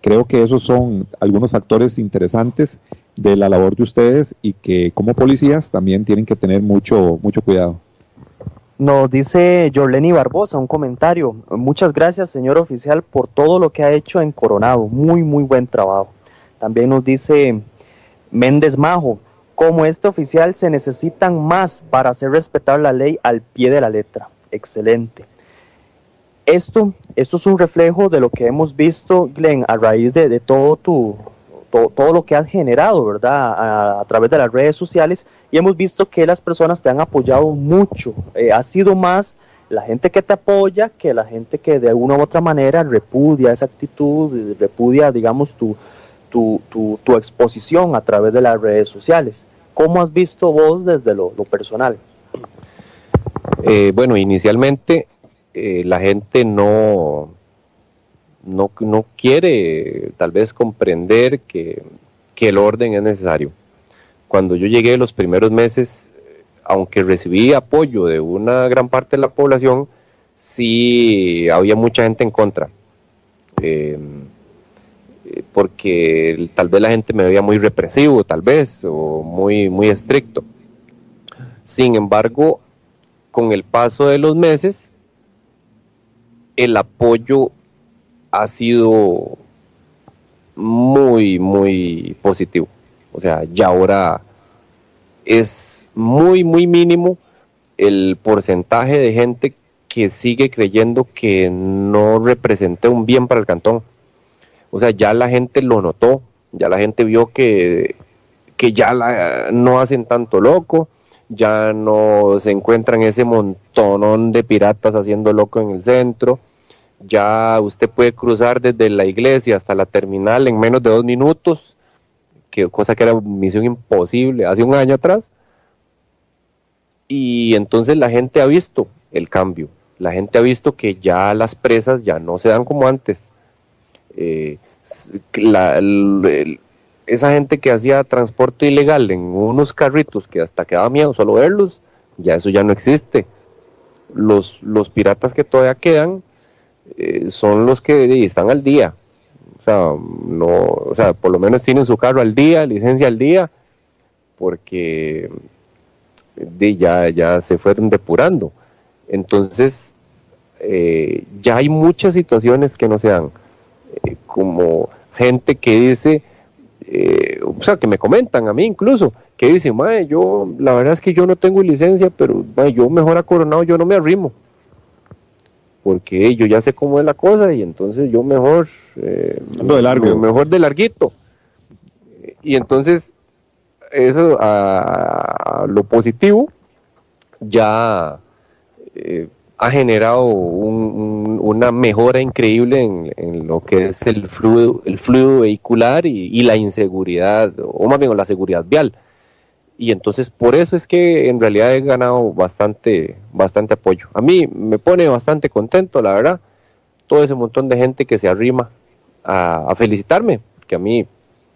Creo que esos son algunos factores interesantes de la labor de ustedes y que como policías también tienen que tener mucho, mucho cuidado. Nos dice Jorleni Barbosa un comentario. Muchas gracias, señor oficial, por todo lo que ha hecho en Coronado. Muy, muy buen trabajo. También nos dice Méndez Majo. Como este oficial se necesitan más para hacer respetar la ley al pie de la letra. Excelente. Esto, esto es un reflejo de lo que hemos visto, Glenn, a raíz de, todo tu, todo, lo que has generado, ¿verdad? A, través de las redes sociales y hemos visto que las personas te han apoyado mucho. Eh, ha sido más la gente que te apoya que la gente que de alguna u otra manera repudia esa actitud, repudia, digamos, tu, tu, tu, exposición a través de las redes sociales. ¿Cómo has visto vos desde lo, personal? Eh, bueno, inicialmente eh, la gente no, no, no, quiere tal vez comprender que, que, el orden es necesario. Cuando yo llegué los primeros meses, aunque recibí apoyo de una gran parte de la población, sí había mucha gente en contra. Eh, porque tal vez la gente me veía muy represivo, tal vez, o muy, muy estricto. Sin embargo, con el paso de los meses, el apoyo ha sido muy, muy positivo. O sea, ya ahora es muy, muy mínimo el porcentaje de gente que sigue creyendo que no representa un bien para el cantón. O sea, ya la gente lo notó, ya la gente vio que, que ya no hacen tanto loco, ya no se encuentran ese montonón de piratas haciendo loco en el centro, ya usted puede cruzar desde la iglesia hasta la terminal en menos de dos minutos, que cosa que era misión imposible hace un año atrás. Y entonces la gente ha visto el cambio, la gente ha visto que ya las presas ya no se dan como antes, eh, esa gente que hacía transporte ilegal en unos carritos que hasta quedaba miedo solo verlos, ya eso ya no existe. Los, los piratas que todavía quedan eh, son los que están al día. O sea, no, o sea, por lo menos tienen su carro al día, licencia al día, porque ya, ya se fueron depurando. Entonces, eh, ya hay muchas situaciones que no se dan. Eh, como gente que dice, o sea, que me comentan a mí incluso, que dicen, mae, yo, la verdad es que yo no tengo licencia, pero yo mejor a Coronado yo no me arrimo, porque yo ya sé cómo es la cosa y entonces yo mejor, eh, de largo. mejor de larguito. Y entonces, eso a, lo positivo, ya eh, ha generado una mejora increíble en, lo que es el fluido, el fluido vehicular y, la inseguridad, o más bien la seguridad vial. Y entonces por eso es que en realidad he ganado bastante, bastante apoyo. A mí me pone bastante contento, la verdad, todo ese montón de gente que se arrima a, felicitarme, que a mí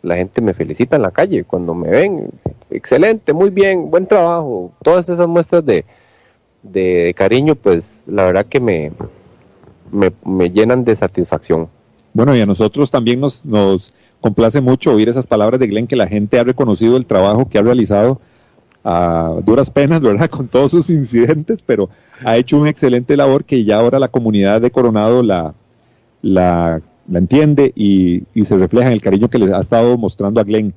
la gente me felicita en la calle cuando me ven, excelente, muy bien, buen trabajo, todas esas muestras de, de cariño, pues la verdad que me, me, llenan de satisfacción. Bueno, y a nosotros también nos, nos complace mucho oír esas palabras de Glenn, que la gente ha reconocido el trabajo que ha realizado a duras penas, ¿verdad? Con todos sus incidentes, pero ha hecho una excelente labor que ya ahora la comunidad de Coronado la, la, la entiende y, y, se refleja en el cariño que les ha estado mostrando a Glenn.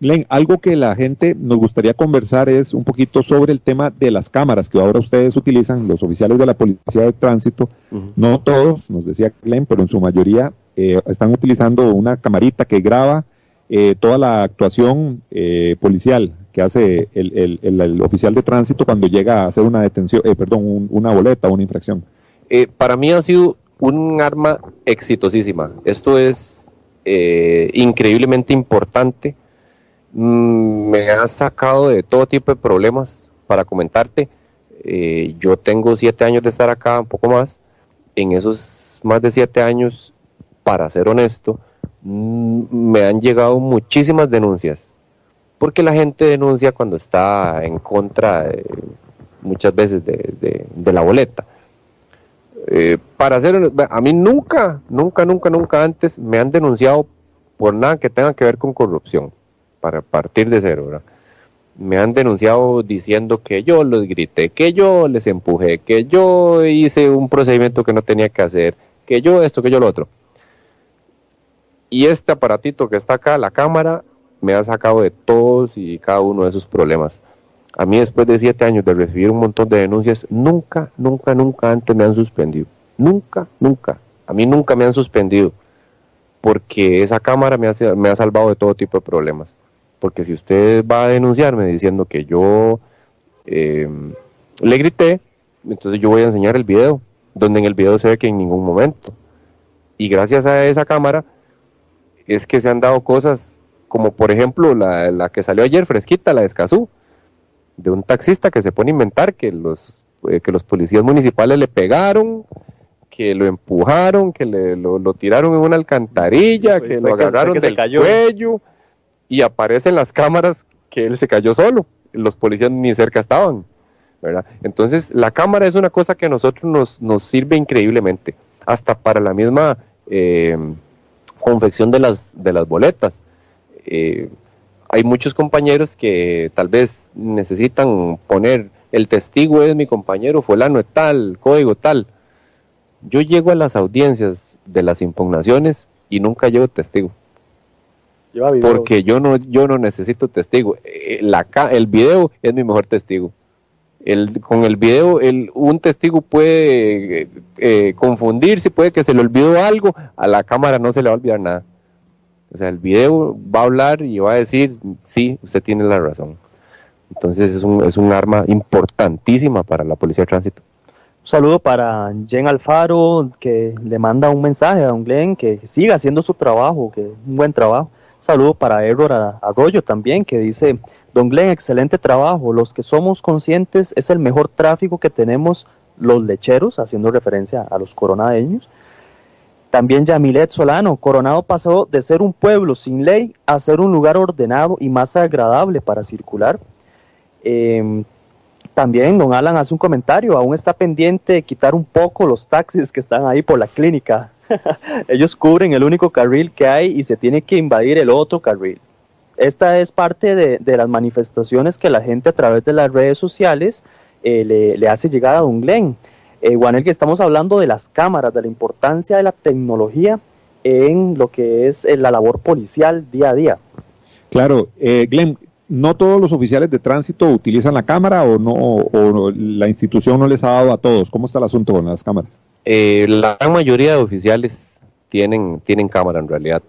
Glenn, algo que la gente nos gustaría conversar es un poquito sobre el tema de las cámaras que ahora ustedes utilizan, los oficiales de la Policía de Tránsito. No todos, nos decía Glenn, pero en su mayoría eh, están utilizando una camarita que graba eh, toda la actuación eh, policial que hace el, oficial de tránsito cuando llega a hacer una detención, perdón, una boleta una infracción. para mí ha sido un arma exitosísima. Esto es increíblemente importante Mm, me ha sacado de todo tipo de problemas para comentarte. Eh, yo tengo siete años de estar acá, un poco más, en esos más de siete años, para ser honesto, mm, me han llegado muchísimas denuncias, porque la gente denuncia cuando está en contra muchas veces de, la boleta. Eh, para hacer, a mí nunca, nunca, nunca, nunca antes me han denunciado por nada que tenga que ver con corrupción, para partir de cero, ¿verdad? me han denunciado diciendo que yo los grité, que yo les empujé, que yo hice un procedimiento que no tenía que hacer, que yo esto, que yo lo otro. Y este aparatito que está acá, la cámara, me ha sacado de todos y cada uno de esos problemas. A mí después de siete años de recibir un montón de denuncias, nunca, nunca, nunca antes me han suspendido. Nunca, nunca. A mí nunca me han suspendido. Porque esa cámara me ha, me ha salvado de todo tipo de problemas. Porque si usted va a denunciarme diciendo que yo em, le grité, entonces yo voy a enseñar el video, donde en el video se ve que en ningún momento. Y gracias a esa cámara es que se han dado cosas como por ejemplo la, que salió ayer fresquita, la de Escazú, de un taxista que se pone a inventar que los, eh, que los policías municipales le pegaron, que lo empujaron, que le, lo, tiraron en una alcantarilla, que lo agarraron del cuello y aparecen las cámaras que él se cayó solo, los policías ni cerca estaban, ¿verdad? Entonces la cámara es una cosa que a nosotros nos, nos sirve increíblemente, hasta para la misma eh, confección de las, de las boletas. Eh, hay muchos compañeros que tal vez necesitan poner el testigo es mi compañero fulano tal, código tal. Yo llego a las audiencias de las impugnaciones y nunca llevo testigo. Porque yo no, yo no necesito testigo. Eh, la, el video es mi mejor testigo. El, con el video, el, un testigo puede eh, eh, confundirse, puede que se le olvidó algo, a la cámara no se le va a olvidar nada. O sea, el video va a hablar y va a decir, sí, usted tiene la razón. Entonces es un, es un arma importantísima para la policía de tránsito. Un saludo para Jen Alfaro, que le manda un mensaje a Don Glenn, que siga haciendo su trabajo, que un buen trabajo. Saludo para Error Arroyo también, que dice, Don Glenn, excelente trabajo. Los que somos conscientes es el mejor tráfico que tenemos los lecheros, haciendo referencia a los coronadeños. También Yamilet Solano, Coronado pasó de ser un pueblo sin ley a ser un lugar ordenado y más agradable para circular. Em, también don Alan hace un comentario, aún está pendiente de quitar un poco los taxis que están ahí por la clínica. Ellos cubren el único carril que hay y se tiene que invadir el otro carril. Esta es parte de, las manifestaciones que la gente a través de las redes sociales eh, le, hace llegar a Don Glenn. Eh, Juanel, que estamos hablando de las cámaras, de la importancia de la tecnología en lo que es eh, la labor policial día a día. Claro, eh, Glenn, no todos los oficiales de tránsito utilizan la cámara o no, o la institución no les ha dado a todos. ¿Cómo está el asunto con las cámaras? Eh, la gran mayoría de oficiales tienen, tienen cámara en realidad.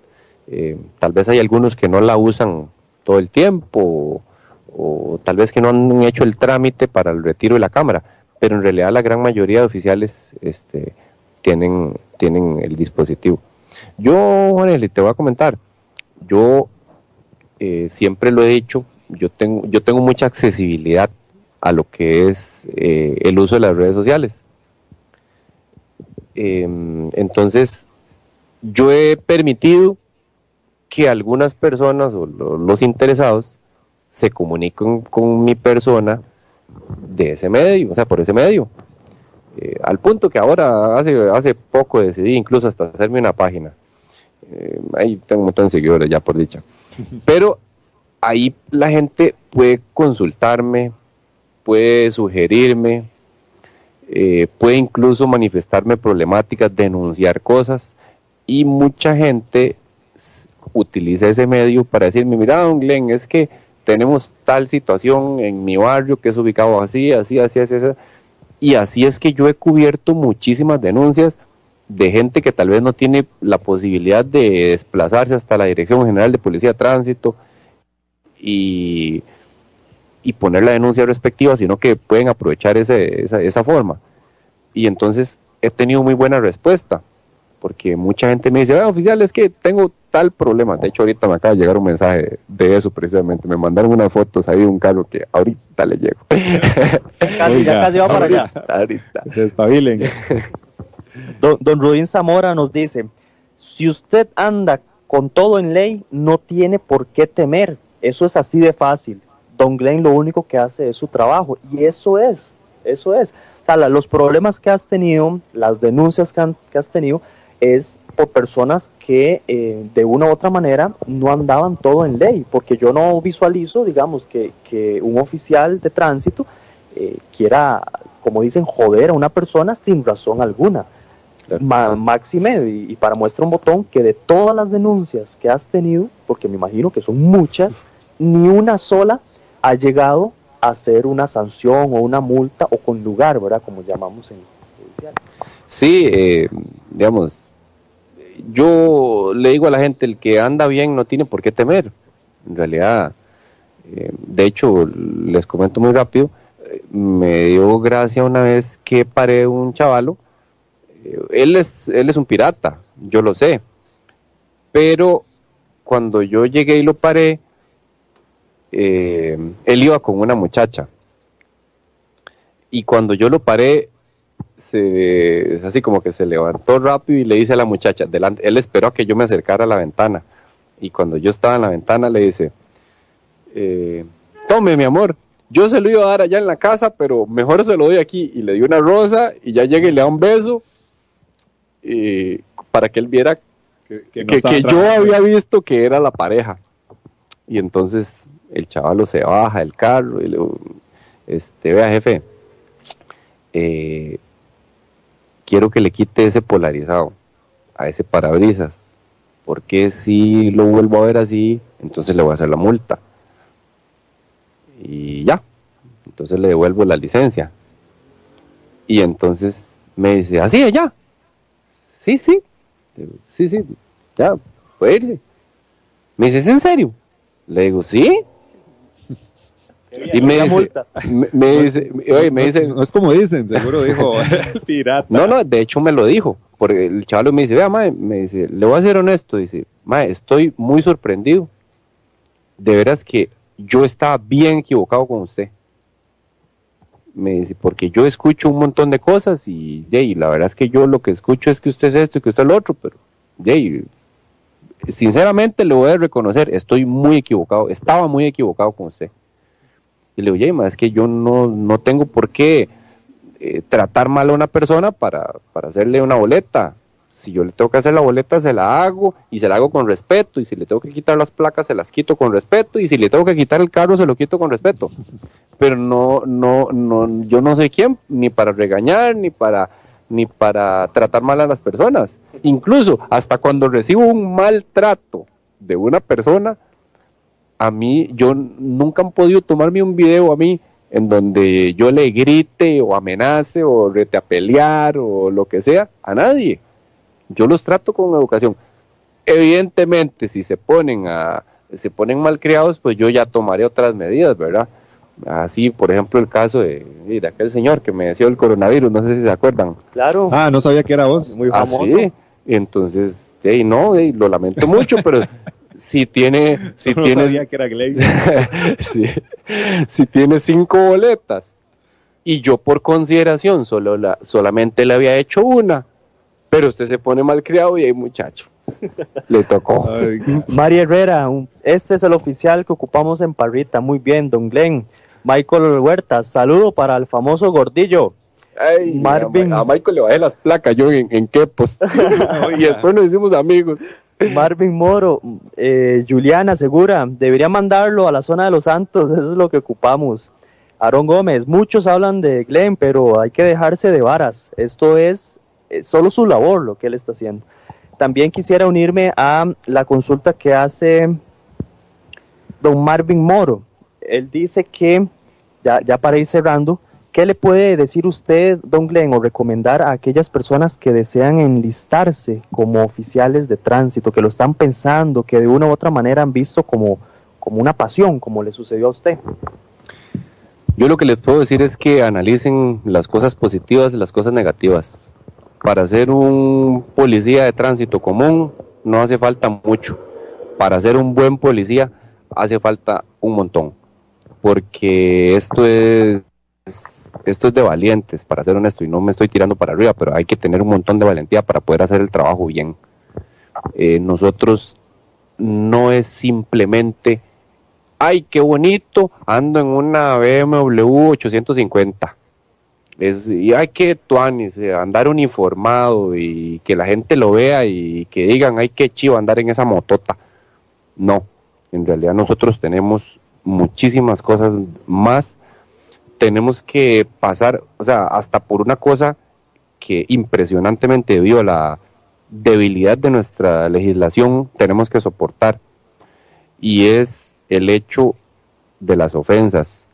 Eh, tal vez hay algunos que no la usan todo el tiempo o, tal vez que no han hecho el trámite para el retiro de la cámara, pero en realidad la gran mayoría de oficiales este, tienen, tienen el dispositivo. Yo, Juanel, te voy a comentar, yo eh, siempre lo he dicho, yo tengo, yo tengo mucha accesibilidad a lo que es el uso de las redes sociales. Em, entonces, yo he permitido que algunas personas o los interesados se comuniquen con mi persona de ese medio, o sea, por ese medio. Eh, al punto que ahora, hace, hace poco decidí incluso hasta hacerme una página. Eh, ahí tengo un montón de seguidores ya por dicha. Pero ahí la gente puede consultarme, puede sugerirme, eh, puede incluso manifestarme problemáticas, denunciar cosas y mucha gente utiliza ese medio para decirme, mira, don Glenn, es que tenemos tal situación en mi barrio que es ubicado así, así, así, así, así. Y así es que yo he cubierto muchísimas denuncias de gente que tal vez no tiene la posibilidad de desplazarse hasta la Dirección General de Policía de Tránsito y y poner la denuncia respectiva, sino que pueden aprovechar ese, esa, esa forma. Y entonces he tenido muy buena respuesta, porque mucha gente me dice, ah, oficial, es que tengo tal problema. De hecho, ahorita me acaba de llegar un mensaje de eso precisamente. Me mandaron unas fotos ahí de un carro que ahorita le llego. casi, ya casi va para allá. Ahorita. Se espabilen. Don, don Rudín Zamora nos dice, si usted anda con todo en ley, no tiene por qué temer. Eso es así de fácil. Don Glenn lo único que hace es su trabajo. Y eso es, eso es. O sea, los problemas que has tenido, las denuncias que, que has tenido, es por personas que eh, de una u otra manera no andaban todo en ley, porque yo no visualizo, digamos, que, que un oficial de tránsito eh, quiera, como dicen, joder a una persona sin razón alguna. máxime, y, para muestra un botón, que de todas las denuncias que has tenido, porque me imagino que son muchas, ni una sola ha llegado a ser una sanción o una multa o con lugar, ¿verdad? Como llamamos en judicial. Sí, eh, digamos, yo le digo a la gente, el que anda bien no tiene por qué temer. En realidad, eh, de hecho, les comento muy rápido, me dio gracia una vez que paré un chavalo. Eh, él es, él es un pirata, yo lo sé. Pero cuando yo llegué y lo paré, eh, él iba con una muchacha. Y cuando yo lo paré, se, así como que se levantó rápido y le dice a la muchacha, delante, él esperó a que yo me acercara a la ventana. Y cuando yo estaba en la ventana le dice, eh, tome mi amor, yo se lo iba a dar allá en la casa, pero mejor se lo doy aquí. Y le di una rosa y ya llega y le da un beso para que él viera que, yo había visto que era la pareja. Y entonces el chavalo se baja del carro y le este, vea jefe, eh, quiero que le quite ese polarizado a ese parabrisas, porque si lo vuelvo a ver así, entonces le voy a hacer la multa y ya. Entonces le devuelvo la licencia. Y entonces me dice, así es ya. Sí, sí. Sí, sí. Ya, puede irse. Me dice, ¿es en serio? Le digo, sí. Y me dice, me, dice, oye, me dice, no es como dicen, seguro dijo el pirata. No, no, de hecho me lo dijo, porque el chaval me dice, vea, mae, me dice, le voy a ser honesto, dice, mae, estoy muy sorprendido. De veras que yo estaba bien equivocado con usted. Me dice, porque yo escucho un montón de cosas y, la verdad es que yo lo que escucho es que usted es esto y que usted es lo otro, pero sinceramente le voy a reconocer, estoy muy equivocado, estaba muy equivocado con usted. Y le digo, es que yo no, no tengo por qué eh, tratar mal a una persona para, para hacerle una boleta si yo le tengo que hacer la boleta, se la hago y se la hago con respeto. Y si le tengo que quitar las placas, se las quito con respeto. Y si le tengo que quitar el carro, se lo quito con respeto. Pero no, no, no, yo no sé quién, ni para regañar, ni para, ni para tratar mal a las personas. Incluso hasta cuando recibo un maltrato de una persona, a mí, yo nunca han podido tomarme un video a mí en donde yo le grite o amenace o rete a pelear o lo que sea a nadie yo los trato con educación. Evidentemente, si se ponen a se ponen malcriados, pues yo ya tomaré otras medidas, ¿verdad? Así, por ejemplo, el caso de, aquel señor que me decía el coronavirus, no sé si se acuerdan. Claro. Ah, no sabía que era vos. Muy ah, famoso. Así, entonces, hey, no, lo lamento mucho, pero si tiene, si no tiene, sabía que era si, si tiene cinco boletas y yo por consideración solo la, solamente le había hecho una, pero usted se pone mal criado y hay muchacho. Le tocó. María Herrera, este es el oficial que ocupamos en Parrita. Muy bien, don Glenn. Michael Huerta, saludo para el famoso gordillo. Ay, Marvin. A, Michael le bajé las placas, yo en, en pues y después nos hicimos amigos. Marvin Moro, eh, Juliana Segura, debería mandarlo a la zona de los Santos, eso es lo que ocupamos. Aaron Gómez, muchos hablan de Glenn, pero hay que dejarse de varas. Esto es eh, solo su labor lo que él está haciendo. También quisiera unirme a la consulta que hace don Marvin Moro. Él dice que, ya, ya para ir cerrando, ¿qué le puede decir usted, don Glenn, o recomendar a aquellas personas que desean enlistarse como oficiales de tránsito, que lo están pensando, que de una u otra manera han visto como, como una pasión, como le sucedió a usted? Yo lo que les puedo decir es que analicen las cosas positivas y las cosas negativas para ser un policía de tránsito común no hace falta mucho. Para ser un buen policía hace falta un montón. Porque esto es, esto es de valientes, para ser honesto, y no me estoy tirando para arriba, pero hay que tener un montón de valentía para poder hacer el trabajo bien. Eh, nosotros no es simplemente, ay, qué bonito, ando en una BMW 850. Es, y hay que tuanis, andar uniformado y que la gente lo vea y que digan, ay, qué chivo andar en esa motota. No, en realidad nosotros tenemos muchísimas cosas más. Tenemos que pasar, o sea, hasta por una cosa que impresionantemente debido a la debilidad de nuestra legislación tenemos que soportar y es el hecho de las ofensas.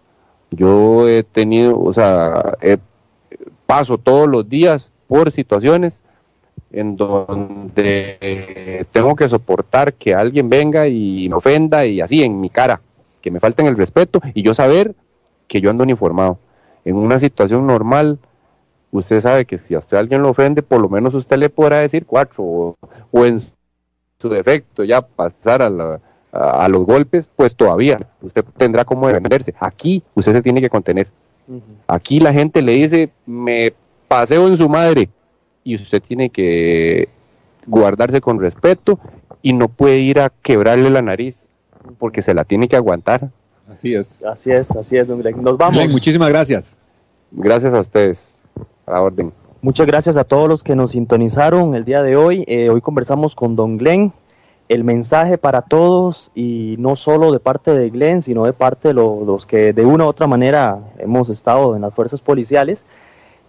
Yo he tenido, o sea, paso todos los días por situaciones en donde tengo que soportar que alguien venga y me ofenda y así en mi cara, que me falten el respeto y yo saber que yo ando uniformado. En una situación normal, usted sabe que si a usted alguien lo ofende, por lo menos usted le podrá decir cuatro o, en su defecto ya pasar a, a, los golpes, pues todavía usted tendrá como defenderse. Aquí usted se tiene que contener. Aquí la gente le dice, me paseo en su madre y usted tiene que guardarse con respeto y no puede ir a quebrarle la nariz porque se la tiene que aguantar. Así es. Así es, así es, don Glenn. Nos vamos. muchísimas gracias. Gracias a ustedes. A la orden. Muchas gracias a todos los que nos sintonizaron el día de hoy. Eh, hoy conversamos con don Glenn. El mensaje para todos y no solo de parte de Glenn, sino de parte de los que de una u otra manera hemos estado en las fuerzas policiales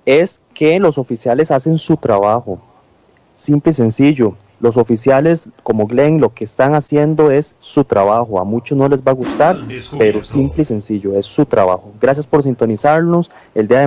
es que los oficiales hacen su trabajo. Simple y sencillo. Los oficiales como Glenn lo que están haciendo es su trabajo. A muchos no les va a gustar, pero simple y sencillo, es su trabajo. Gracias por sintonizarnos el día de